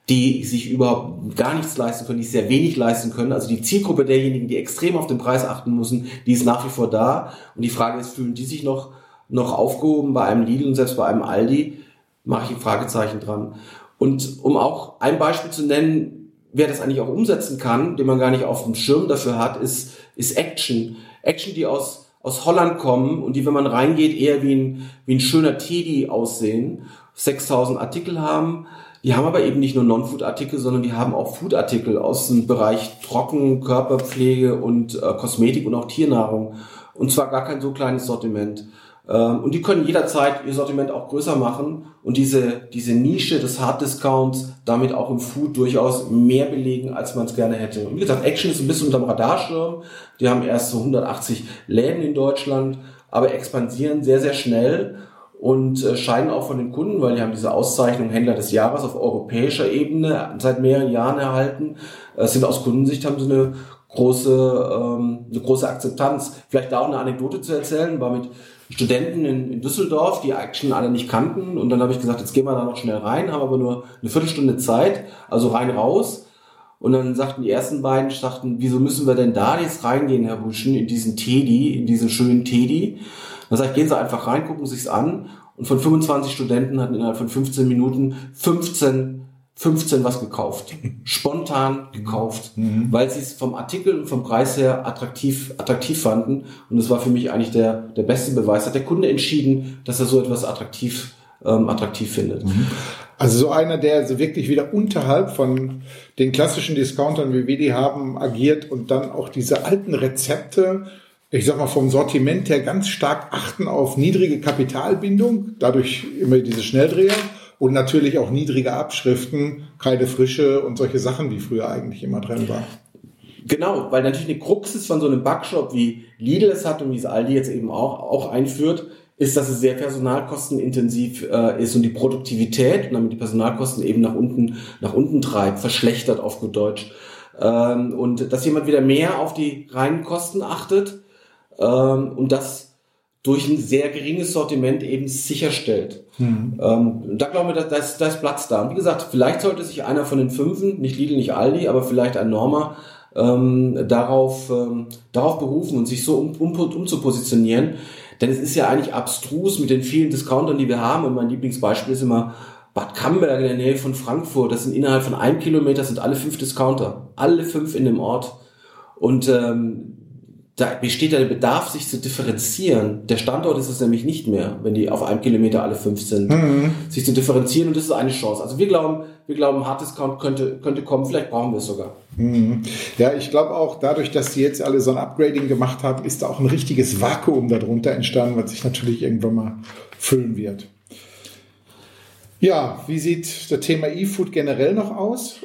die sich überhaupt gar nichts leisten können, die sehr wenig leisten können. Also die Zielgruppe derjenigen, die extrem auf den Preis achten müssen, die ist nach wie vor da. Und die Frage ist, fühlen die sich noch noch aufgehoben bei einem Lidl und selbst bei einem Aldi, mache ich ein Fragezeichen dran. Und um auch ein Beispiel zu nennen, wer das eigentlich auch umsetzen kann, den man gar nicht auf dem Schirm dafür hat, ist, ist Action. Action, die aus, aus Holland kommen und die, wenn man reingeht, eher wie ein, wie ein schöner Teddy aussehen, 6000 Artikel haben. Die haben aber eben nicht nur Non-Food-Artikel, sondern die haben auch Food-Artikel aus dem Bereich Trocken, Körperpflege und äh, Kosmetik und auch Tiernahrung. Und zwar gar kein so kleines Sortiment. Ähm, und die können jederzeit ihr Sortiment auch größer machen und diese, diese Nische des Hard Discounts damit auch im Food durchaus mehr belegen, als man es gerne hätte. Und wie gesagt, Action ist ein bisschen unterm Radarschirm. Die haben erst so 180 Läden in Deutschland, aber expandieren sehr, sehr schnell. und äh, scheinen auch von den Kunden, weil die haben diese Auszeichnung Händler des Jahres auf europäischer Ebene seit mehreren Jahren erhalten, äh, sind aus Kundensicht haben sie eine große, ähm, eine große Akzeptanz. Vielleicht da auch eine Anekdote zu erzählen, war mit Studenten in, in Düsseldorf, die Action alle nicht kannten. Und dann habe ich gesagt, jetzt gehen wir da noch schnell rein, haben aber nur eine Viertelstunde Zeit, also rein raus. Und dann sagten die ersten beiden, sagten, wieso müssen wir denn da jetzt reingehen, Herr Buschen, in diesen Teddy, in diesen schönen Teddy? Dann sage ich, gehen Sie einfach rein, gucken sich's an. Und von 25 Studenten hatten innerhalb von 15 Minuten 15 15 was gekauft. Spontan gekauft, mhm. weil sie es vom Artikel und vom Preis her attraktiv, attraktiv fanden. Und das war für mich eigentlich der, der beste Beweis. Hat der Kunde entschieden, dass er so etwas attraktiv, ähm, attraktiv findet. Mhm. Also so einer, der wirklich wieder unterhalb von den klassischen Discountern, wie wir die haben, agiert und dann auch diese alten Rezepte, ich sag mal vom Sortiment her ganz stark achten auf niedrige Kapitalbindung, dadurch immer diese Schnelldreher und natürlich auch niedrige Abschriften, keine Frische und solche Sachen, die früher eigentlich immer drin waren. Genau, weil natürlich eine Krux ist von so einem Backshop wie Lidl es hat und wie es Aldi jetzt eben auch, auch einführt, ist, dass es sehr personalkostenintensiv äh, ist und die Produktivität und damit die Personalkosten eben nach unten, nach unten treibt, verschlechtert auf gut Deutsch. Ähm, und dass jemand wieder mehr auf die reinen Kosten achtet ähm, und das durch ein sehr geringes Sortiment eben sicherstellt. Mhm. Ähm, da glauben wir, da ist, da ist Platz da. Und wie gesagt, vielleicht sollte sich einer von den Fünfen, nicht Lidl, nicht Aldi, aber vielleicht ein Norma, ähm, darauf, ähm, darauf berufen und sich so um, um, um zu positionieren. Denn es ist ja eigentlich abstrus mit den vielen Discountern, die wir haben. Und mein Lieblingsbeispiel ist immer Bad Camberg in der Nähe von Frankfurt. Das sind innerhalb von einem Kilometer sind alle fünf Discounter. Alle fünf in dem Ort. Und ähm, da besteht der Bedarf, sich zu differenzieren. Der Standort ist es nämlich nicht mehr, wenn die auf einem Kilometer alle fünf sind. Mhm. Sich zu differenzieren und das ist eine Chance. Also wir glauben, wir glauben, Hard Discount könnte, könnte kommen, vielleicht brauchen wir es sogar. Mhm. Ja, ich glaube auch, dadurch, dass die jetzt alle so ein Upgrading gemacht haben, ist da auch ein richtiges Vakuum darunter entstanden, was sich natürlich irgendwann mal füllen wird. Ja, wie sieht das Thema E-Food generell noch aus?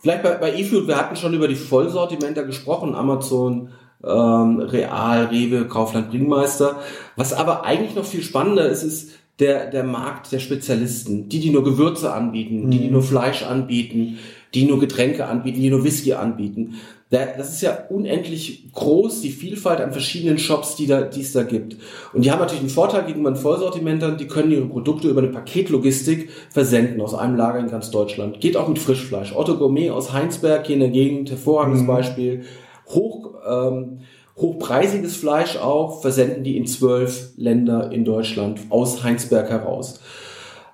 Vielleicht bei, bei E-Food, wir hatten schon über die Vollsortimenter gesprochen, Amazon, ähm, Real, Rewe, Kaufland, Bringmeister. Was aber eigentlich noch viel spannender ist, ist der, der Markt der Spezialisten. Die, die nur Gewürze anbieten, mhm. die, die mhm. nur Fleisch anbieten, die nur Getränke anbieten, die nur Whisky anbieten. Das ist ja unendlich groß, die Vielfalt an verschiedenen Shops, die, da, die es da gibt. Und die haben natürlich einen Vorteil gegenüber den Vollsortimentern, die können ihre Produkte über eine Paketlogistik versenden aus einem Lager in ganz Deutschland. Geht auch mit Frischfleisch. Otto Gourmet aus Heinsberg hier in der Gegend, hervorragendes mhm. Beispiel hoch, ähm, hochpreisiges Fleisch auch, versenden die in zwölf Länder in Deutschland aus Heinsberg heraus.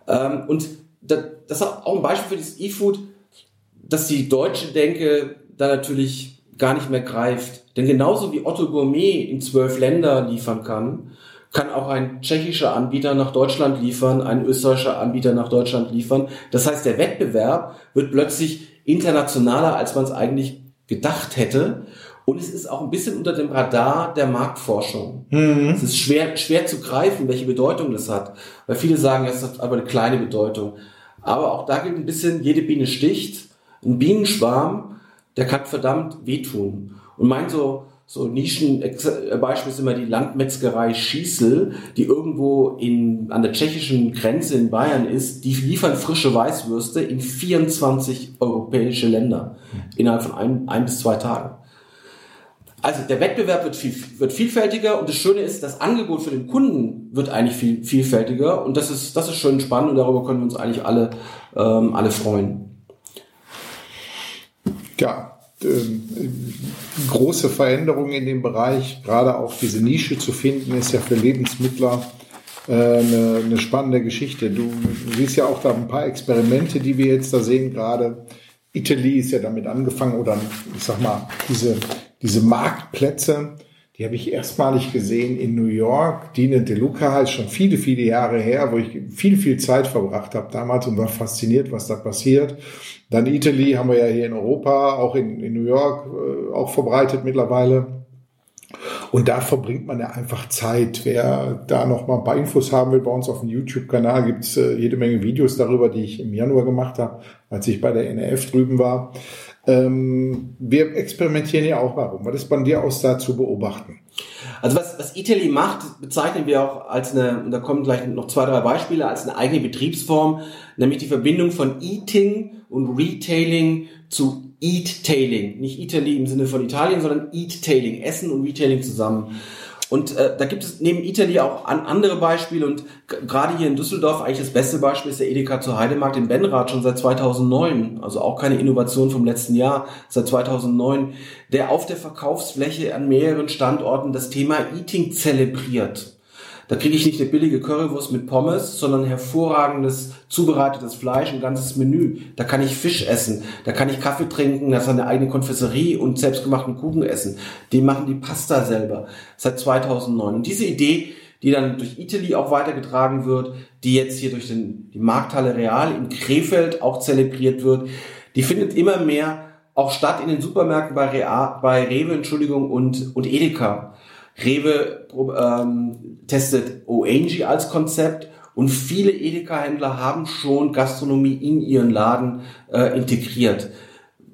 Ähm, und das, das ist auch ein Beispiel für das E-Food, dass die deutsche Denke da natürlich gar nicht mehr greift. Denn genauso wie Otto Gourmet in zwölf Länder liefern kann, kann auch ein tschechischer Anbieter nach Deutschland liefern, ein österreichischer Anbieter nach Deutschland liefern. Das heißt, der Wettbewerb wird plötzlich internationaler, als man es eigentlich gedacht hätte. Und es ist auch ein bisschen unter dem Radar der Marktforschung. Mhm. Es ist schwer, schwer zu greifen, welche Bedeutung das hat. Weil viele sagen, es hat aber eine kleine Bedeutung. Aber auch da gilt ein bisschen, jede Biene sticht. Ein Bienenschwarm, der kann verdammt wehtun. Und mein so, so Nischenbeispiel ist immer die Landmetzgerei Schießel, die irgendwo in, an der tschechischen Grenze in Bayern ist. Die liefern frische Weißwürste in 24 europäische Länder innerhalb von ein, ein bis zwei Tagen. Also der Wettbewerb wird, viel, wird vielfältiger und das Schöne ist, das Angebot für den Kunden wird eigentlich viel vielfältiger und das ist, das ist schön spannend und darüber können wir uns eigentlich alle, ähm, alle freuen. Ja, ähm, große Veränderungen in dem Bereich, gerade auch diese Nische zu finden, ist ja für Lebensmittler äh, eine, eine spannende Geschichte. Du siehst ja auch da ein paar Experimente, die wir jetzt da sehen, gerade Italy ist ja damit angefangen oder ich sag mal, diese diese Marktplätze, die habe ich erstmalig gesehen in New York. Dine De Luca ist schon viele, viele Jahre her, wo ich viel, viel Zeit verbracht habe damals und war fasziniert, was da passiert. Dann Italy haben wir ja hier in Europa, auch in, in New York, äh, auch verbreitet mittlerweile. Und da verbringt man ja einfach Zeit. Wer da noch mal ein paar Infos haben will, bei uns auf dem YouTube-Kanal gibt's äh, jede Menge Videos darüber, die ich im Januar gemacht habe, als ich bei der NRF drüben war. Ähm, wir experimentieren ja auch warum. Was ist bei dir aus da zu beobachten? Also was, was Italy macht, bezeichnen wir auch als eine, und da kommen gleich noch zwei, drei Beispiele, als eine eigene Betriebsform, nämlich die Verbindung von Eating und Retailing zu Eat-Tailing. Nicht Italy im Sinne von Italien, sondern Eat-Tailing, Essen und Retailing zusammen. Und äh, da gibt es neben Italy auch an andere Beispiele und gerade hier in Düsseldorf eigentlich das beste Beispiel ist der Edeka zur Heidemarkt in Benrath schon seit 2009, also auch keine Innovation vom letzten Jahr, seit 2009, der auf der Verkaufsfläche an mehreren Standorten das Thema Eating zelebriert. Da kriege ich nicht eine billige Currywurst mit Pommes, sondern hervorragendes zubereitetes Fleisch, ein ganzes Menü. Da kann ich Fisch essen, da kann ich Kaffee trinken, das ist eine eigene Konfesserie und selbstgemachten Kuchen essen. Die machen die Pasta selber seit 2009. Und diese Idee, die dann durch Italy auch weitergetragen wird, die jetzt hier durch den, die Markthalle Real in Krefeld auch zelebriert wird, die findet immer mehr auch statt in den Supermärkten bei, Real, bei Rewe, Entschuldigung, und, und Edeka. Rewe ähm, testet ONG als Konzept und viele Edeka-Händler haben schon Gastronomie in ihren Laden äh, integriert.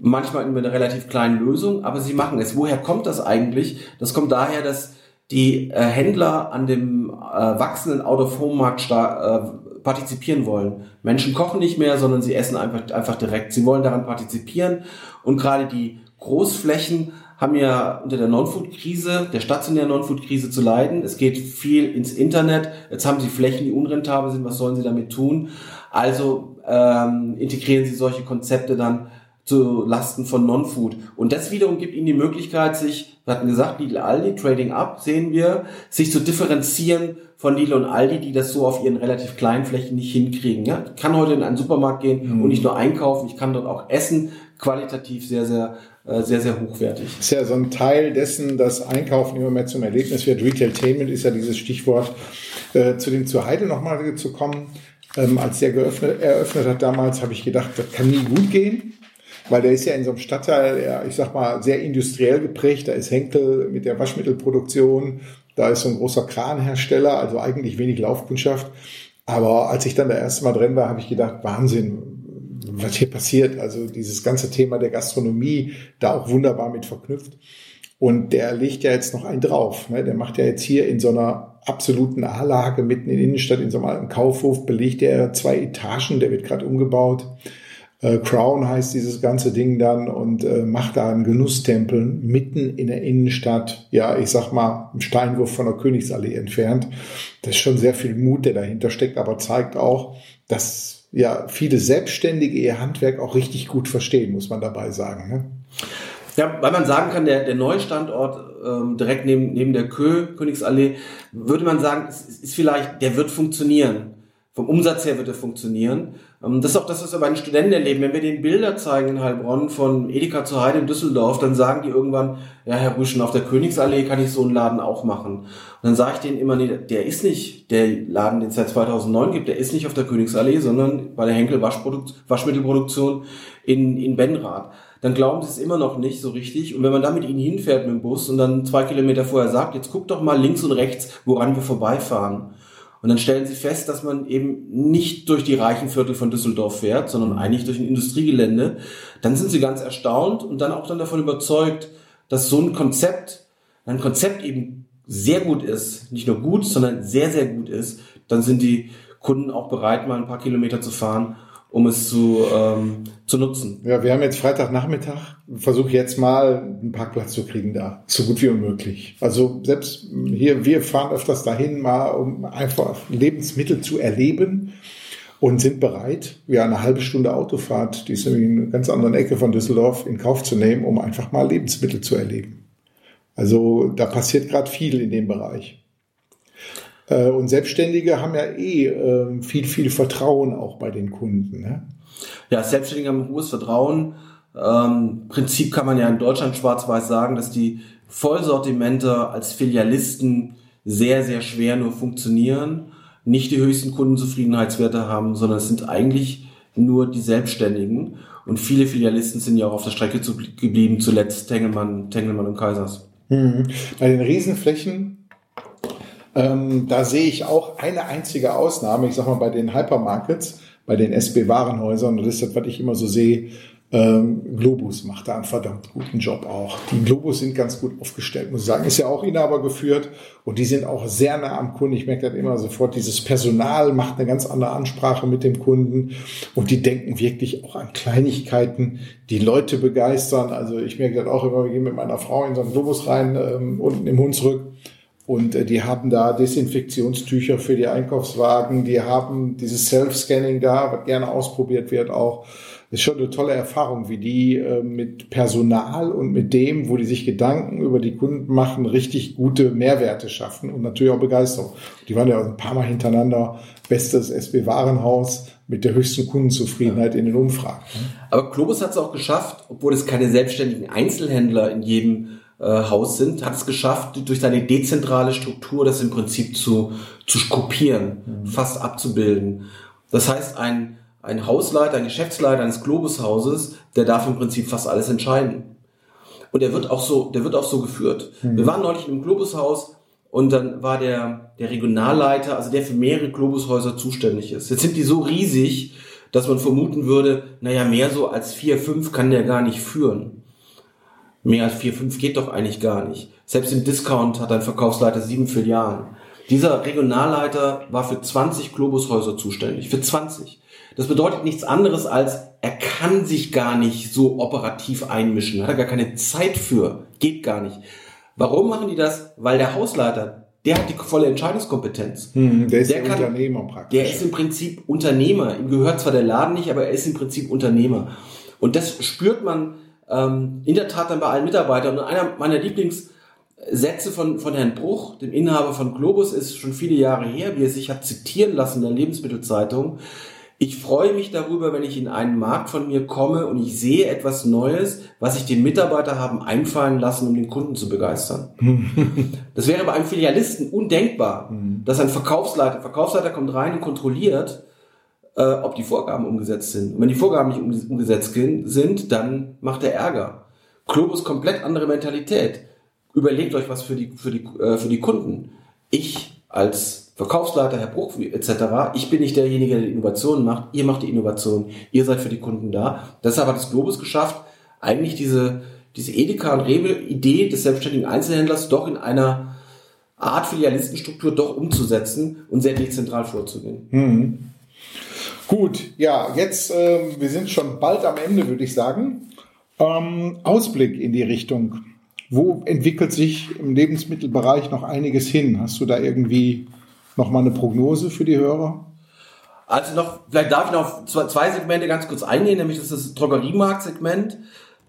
Manchmal mit einer relativ kleinen Lösung, aber sie machen es. Woher kommt das eigentlich? Das kommt daher, dass die äh, Händler an dem äh, wachsenden Out-of-Home-Markt äh, partizipieren wollen. Menschen kochen nicht mehr, sondern sie essen einfach, einfach direkt. Sie wollen daran partizipieren und gerade die Großflächen haben ja unter der Non-Food-Krise, der stationären Non-Food-Krise zu leiden. Es geht viel ins Internet. Jetzt haben sie Flächen, die unrentabel sind. Was sollen sie damit tun? Also ähm, integrieren sie solche Konzepte dann zu Lasten von Non-Food. Und das wiederum gibt ihnen die Möglichkeit, sich, wir hatten gesagt, Lidl Aldi, Trading Up, sehen wir, sich zu differenzieren von Lidl und Aldi, die das so auf ihren relativ kleinen Flächen nicht hinkriegen. Ja? Ich kann heute in einen Supermarkt gehen mhm. und nicht nur einkaufen, ich kann dort auch essen, qualitativ sehr, sehr sehr, sehr hochwertig. Das ist ja so ein Teil dessen, dass Einkaufen immer mehr zum Erlebnis wird. Retailtainment ist ja dieses Stichwort. Äh, zu dem zu Heide nochmal zu kommen. Ähm, als der geöffnet, eröffnet hat damals, habe ich gedacht, das kann nie gut gehen. Weil der ist ja in so einem Stadtteil, ja, ich sag mal, sehr industriell geprägt. Da ist Henkel mit der Waschmittelproduktion, da ist so ein großer Kranhersteller, also eigentlich wenig Laufkundschaft. Aber als ich dann da erste Mal drin war, habe ich gedacht, Wahnsinn, was hier passiert. Also dieses ganze Thema der Gastronomie da auch wunderbar mit verknüpft. Und der legt ja jetzt noch einen drauf. Ne? Der macht ja jetzt hier in so einer absoluten A-Lage mitten in der Innenstadt, in so einem alten Kaufhof, belegt er zwei Etagen, der wird gerade umgebaut. Äh, Crown heißt dieses ganze Ding dann und äh, macht da einen Genusstempel mitten in der Innenstadt. Ja, ich sag mal, im Steinwurf von der Königsallee entfernt. Das ist schon sehr viel Mut, der dahinter steckt, aber zeigt auch, dass ja viele Selbstständige ihr Handwerk auch richtig gut verstehen, muss man dabei sagen. Ne? Ja, weil man sagen kann, der, der neue Standort ähm, direkt neben, neben der Kö, Königsallee, würde man sagen, ist, ist vielleicht, der wird funktionieren. Vom Umsatz her wird er funktionieren. Ähm, das ist auch das, was wir bei den Studenten erleben. Wenn wir den Bilder zeigen in Heilbronn von Edeka zur Heide in Düsseldorf, dann sagen die irgendwann, ja, Herr Rüschen, auf der Königsallee kann ich so einen Laden auch machen. Und dann sage ich denen immer, nee, der ist nicht der Laden, den es seit 2009 gibt, der ist nicht auf der Königsallee, sondern bei der Henkel Waschmittelproduktion in, in Benrath. Dann glauben sie es immer noch nicht so richtig. Und wenn man da mit ihnen hinfährt mit dem Bus und dann zwei Kilometer vorher sagt, jetzt guck doch mal links und rechts, woran wir vorbeifahren und dann stellen sie fest, dass man eben nicht durch die reichen Viertel von Düsseldorf fährt, sondern eigentlich durch ein Industriegelände. Dann sind sie ganz erstaunt und dann auch dann davon überzeugt, dass so ein Konzept, ein Konzept eben sehr gut ist, nicht nur gut, sondern sehr, sehr gut ist, dann sind die Kunden auch bereit, mal ein paar Kilometer zu fahren um es zu, ähm, zu nutzen. Ja, wir haben jetzt Freitagnachmittag. Versuche jetzt mal einen Parkplatz zu kriegen da, so gut wie möglich. Also selbst hier, wir fahren öfters dahin, mal um einfach Lebensmittel zu erleben und sind bereit, ja, eine halbe Stunde Autofahrt, die ist nämlich in einer ganz anderen Ecke von Düsseldorf, in Kauf zu nehmen, um einfach mal Lebensmittel zu erleben. Also da passiert gerade viel in dem Bereich. Äh, und Selbstständige haben ja eh ähm, viel, viel Vertrauen auch bei den Kunden. Ne? Ja, Selbstständige haben hohes Vertrauen. Ähm, Prinzip kann man ja in Deutschland schwarz-weiß sagen, dass die Vollsortimente als Filialisten sehr, sehr schwer nur funktionieren, nicht die höchsten Kundenzufriedenheitswerte haben, sondern es sind eigentlich nur die Selbstständigen. Und viele Filialisten sind ja auch auf der Strecke zu, geblieben, zuletzt Tengelmann, Tengelmann und Kaisers. Mhm. Bei den Riesenflächen ähm, da sehe ich auch eine einzige Ausnahme, ich sag mal bei den Hypermarkets, bei den SB-Warenhäusern, das ist das, was ich immer so sehe, Ähm, Globus macht da einen verdammt guten Job auch. Die Globus sind ganz gut aufgestellt, muss ich sagen. Ist ja auch Inhaber geführt und die sind auch sehr nah am Kunden. Ich merke das immer sofort. Dieses Personal macht eine ganz andere Ansprache mit dem Kunden und die denken wirklich auch an Kleinigkeiten, die Leute begeistern. Also ich merke das auch immer, wir gehen mit meiner Frau in so einen Globus rein, ähm, unten im Hunsrück. Und äh, die haben da Desinfektionstücher für die Einkaufswagen, die haben dieses Self-Scanning da, was gerne ausprobiert wird auch ist schon eine tolle Erfahrung, wie die äh, mit Personal und mit dem, wo die sich Gedanken über die Kunden machen, richtig gute Mehrwerte schaffen und natürlich auch Begeisterung. Die waren ja ein paar Mal hintereinander bestes SB-Warenhaus mit der höchsten Kundenzufriedenheit in den Umfragen. Aber Globus hat es auch geschafft, obwohl es keine selbstständigen Einzelhändler in jedem Haus sind, hat es geschafft, durch seine dezentrale Struktur das im Prinzip zu, zu kopieren, mhm. fast abzubilden. Das heißt, ein ein Hausleiter, ein Geschäftsleiter eines Globushauses, der darf im Prinzip fast alles entscheiden. Und der wird auch so, der wird auch so geführt. Mhm. Wir waren neulich im Globushaus und dann war der, der Regionalleiter, also der für mehrere Globushäuser zuständig ist. Jetzt sind die so riesig, dass man vermuten würde, naja, mehr so als vier, fünf kann der gar nicht führen. Mehr als vier, fünf geht doch eigentlich gar nicht. Selbst im Discount hat ein Verkaufsleiter sieben Filialen. Dieser Regionalleiter war für 20 Globushäuser zuständig. Für 20. Das bedeutet nichts anderes als, er kann sich gar nicht so operativ einmischen, hat er gar keine Zeit für, geht gar nicht. Warum machen die das? Weil der Hausleiter, der hat die volle Entscheidungskompetenz. Hm, der ist der kann, Unternehmer praktisch. Der ist im Prinzip Unternehmer. Ihm gehört zwar der Laden nicht, aber er ist im Prinzip Unternehmer. Und das spürt man ähm, in der Tat dann bei allen Mitarbeitern. Und einer meiner Lieblingssätze von, von Herrn Bruch, dem Inhaber von Globus, ist schon viele Jahre her, wie er sich hat zitieren lassen in der Lebensmittelzeitung. Ich freue mich darüber, wenn ich in einen Markt von mir komme und ich sehe etwas Neues, was sich die Mitarbeiter haben einfallen lassen, um den Kunden zu begeistern. das wäre bei einem Filialisten undenkbar, mhm. dass ein Verkaufsleiter, Verkaufsleiter kommt rein und kontrolliert, äh, ob die Vorgaben umgesetzt sind. Und wenn die Vorgaben nicht umgesetzt sind, dann macht er Ärger. Globus komplett andere Mentalität. Überlegt euch was für die, für die, äh, für die Kunden. Ich als Verkaufsleiter, Herr Bruch etc. Ich bin nicht derjenige, der die Innovation macht. Ihr macht die Innovation. Ihr seid für die Kunden da. Deshalb hat das Globus geschafft, eigentlich diese, diese Edeka und Rewe-Idee des selbstständigen Einzelhändlers doch in einer Art Filialistenstruktur doch umzusetzen und sehr dezentral vorzugehen. Mhm. Gut, ja, jetzt, äh, wir sind schon bald am Ende, würde ich sagen. Ähm, Ausblick in die Richtung. Wo entwickelt sich im Lebensmittelbereich noch einiges hin? Hast du da irgendwie noch mal eine Prognose für die Hörer? Also noch, vielleicht darf ich noch auf zwei Segmente ganz kurz eingehen, nämlich das ist das Drogeriemarktsegment.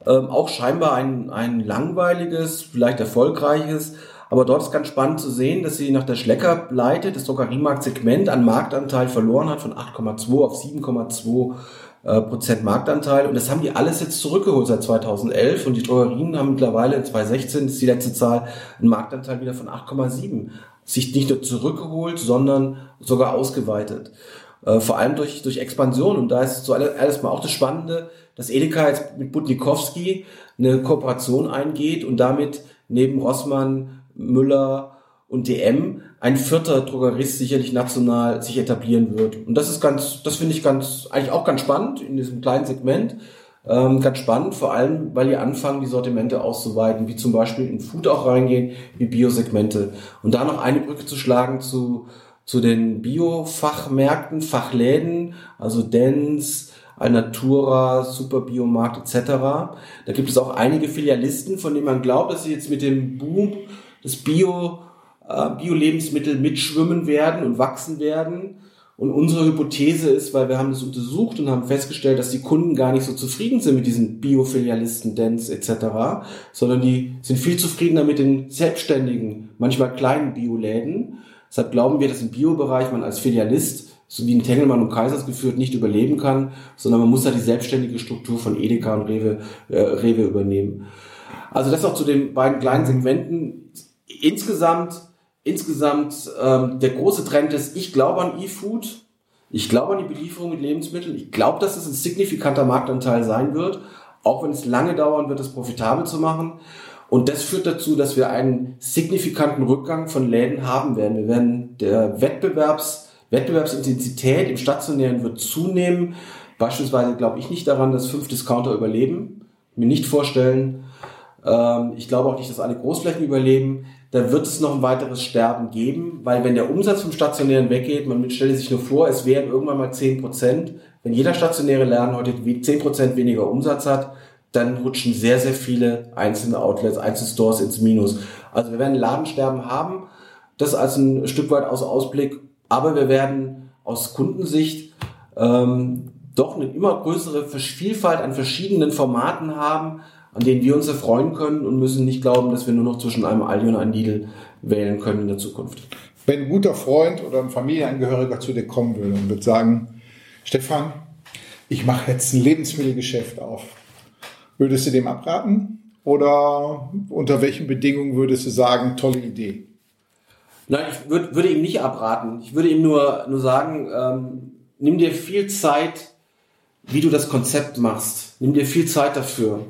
Ähm, auch scheinbar ein, ein langweiliges, vielleicht erfolgreiches, aber dort ist ganz spannend zu sehen, dass sie nach der Schlecker-Pleite das Drogeriemarktsegment an Marktanteil verloren hat von 8,2 auf 7,2 äh, Prozent Marktanteil. Und das haben die alles jetzt zurückgeholt seit 2011. Und die Drogerien haben mittlerweile in 2016, ist die letzte Zahl, einen Marktanteil wieder von 8,7 sich nicht nur zurückgeholt, sondern sogar ausgeweitet. Äh, vor allem durch, durch Expansion. Und da ist so alles mal auch das Spannende, dass Edeka jetzt mit Butnikowski eine Kooperation eingeht und damit neben Rossmann, Müller und DM ein vierter Drogerist sicherlich national sich etablieren wird. Und das ist ganz, das finde ich ganz, eigentlich auch ganz spannend in diesem kleinen Segment. Ähm, ganz spannend, vor allem, weil die anfangen, die Sortimente auszuweiten, wie zum Beispiel in Food auch reingehen, wie Biosegmente. Und da noch eine Brücke zu schlagen zu, zu den Bio-Fachmärkten, Fachläden, also Dens, Alnatura, Superbiomarkt etc. Da gibt es auch einige Filialisten, von denen man glaubt, dass sie jetzt mit dem Boom des Bio, äh, Bio-Lebensmittel mitschwimmen werden und wachsen werden. Und unsere Hypothese ist, weil wir haben das untersucht und haben festgestellt, dass die Kunden gar nicht so zufrieden sind mit diesen Biofilialisten, Dents etc., sondern die sind viel zufriedener mit den selbstständigen, manchmal kleinen Bioläden. Deshalb glauben wir, dass im Biobereich man als Filialist, so wie in Tengelmann und Kaisers geführt, nicht überleben kann, sondern man muss da die selbstständige Struktur von Edeka und Rewe, äh, Rewe übernehmen. Also das noch zu den beiden kleinen Segmenten. Insgesamt insgesamt ähm, der große Trend ist, ich glaube an E-Food, ich glaube an die Belieferung mit Lebensmitteln, ich glaube, dass es ein signifikanter Marktanteil sein wird, auch wenn es lange dauern wird, es profitabel zu machen. Und das führt dazu, dass wir einen signifikanten Rückgang von Läden haben werden. Wir werden der Wettbewerbs, Wettbewerbsintensität im Stationären wird zunehmen. Beispielsweise glaube ich nicht daran, dass fünf Discounter überleben. Mir nicht vorstellen. Ähm, ich glaube auch nicht, dass alle Großflächen überleben. Da wird es noch ein weiteres Sterben geben, weil wenn der Umsatz vom Stationären weggeht, man stelle sich nur vor, es wären irgendwann mal zehn Prozent. Wenn jeder stationäre Laden heute zehn Prozent weniger Umsatz hat, dann rutschen sehr, sehr viele einzelne Outlets, einzelne Stores ins Minus. Also wir werden Ladensterben haben, das als ein Stück weit aus Ausblick, aber wir werden aus Kundensicht ähm, doch eine immer größere Vielfalt an verschiedenen Formaten haben, an denen wir uns erfreuen können und müssen nicht glauben, dass wir nur noch zwischen einem Aldi und einem Lidl wählen können in der Zukunft. Wenn ein guter Freund oder ein Familienangehöriger zu dir kommen würde und würde sagen, Stefan, ich mache jetzt ein Lebensmittelgeschäft auf, würdest du dem abraten? Oder unter welchen Bedingungen würdest du sagen, tolle Idee? Nein, ich würd, würde ihm nicht abraten. Ich würde ihm nur, nur sagen, ähm, nimm dir viel Zeit, wie du das Konzept machst. Nimm dir viel Zeit dafür.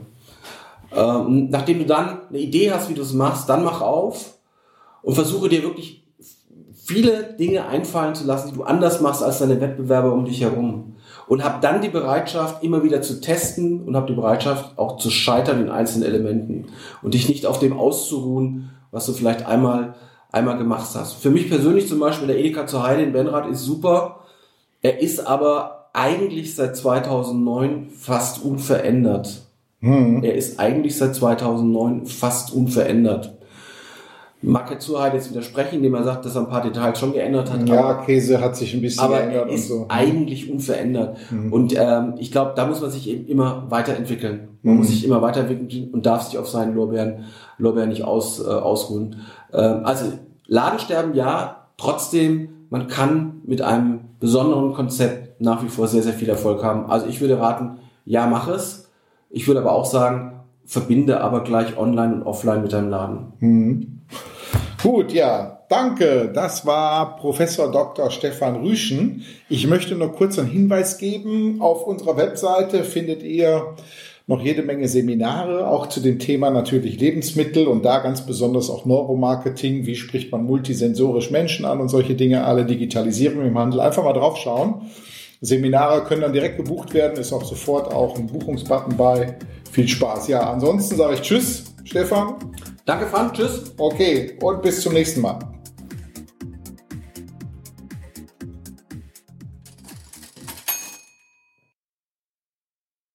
Ähm, nachdem du dann eine Idee hast, wie du es machst, dann mach auf und versuche dir wirklich viele Dinge einfallen zu lassen, die du anders machst als deine Wettbewerber um dich herum. Und hab dann die Bereitschaft, immer wieder zu testen und hab die Bereitschaft, auch zu scheitern in einzelnen Elementen und dich nicht auf dem auszuruhen, was du vielleicht einmal, einmal gemacht hast. Für mich persönlich zum Beispiel der Edeka zur Heide in Benrad ist super. Er ist aber eigentlich seit 2009 fast unverändert. Mhm. Er ist eigentlich seit 2009 fast unverändert. Mag Herr Zurheit jetzt widersprechen, indem er sagt, dass er ein paar Details schon geändert hat. Ja, aber, Käse hat sich ein bisschen aber geändert er ist und so. eigentlich unverändert. Mhm. Und ähm, ich glaube, da muss man sich eben immer weiterentwickeln. Man mhm. muss sich immer weiterentwickeln und darf sich auf seinen Lorbeeren, Lorbeeren nicht aus, äh, ausruhen. Ähm, also Ladensterben ja, trotzdem, man kann mit einem besonderen Konzept nach wie vor sehr, sehr viel Erfolg haben. Also ich würde raten, ja, mach es ich würde aber auch sagen, verbinde aber gleich online und offline mit deinem Laden. Mhm. Gut, ja, danke. Das war Professor Dr. Stefan Rüschen. Ich möchte noch kurz einen Hinweis geben. Auf unserer Webseite findet ihr noch jede Menge Seminare, auch zu dem Thema natürlich Lebensmittel und da ganz besonders auch Neuromarketing. Wie spricht man multisensorisch Menschen an und solche Dinge, alle Digitalisierung im Handel. Einfach mal drauf schauen. Seminare können dann direkt gebucht werden, ist auch sofort auch ein Buchungsbutton bei. Viel Spaß. Ja, ansonsten sage ich Tschüss, Stefan. Danke, Frank. Tschüss. Okay, und bis zum nächsten Mal.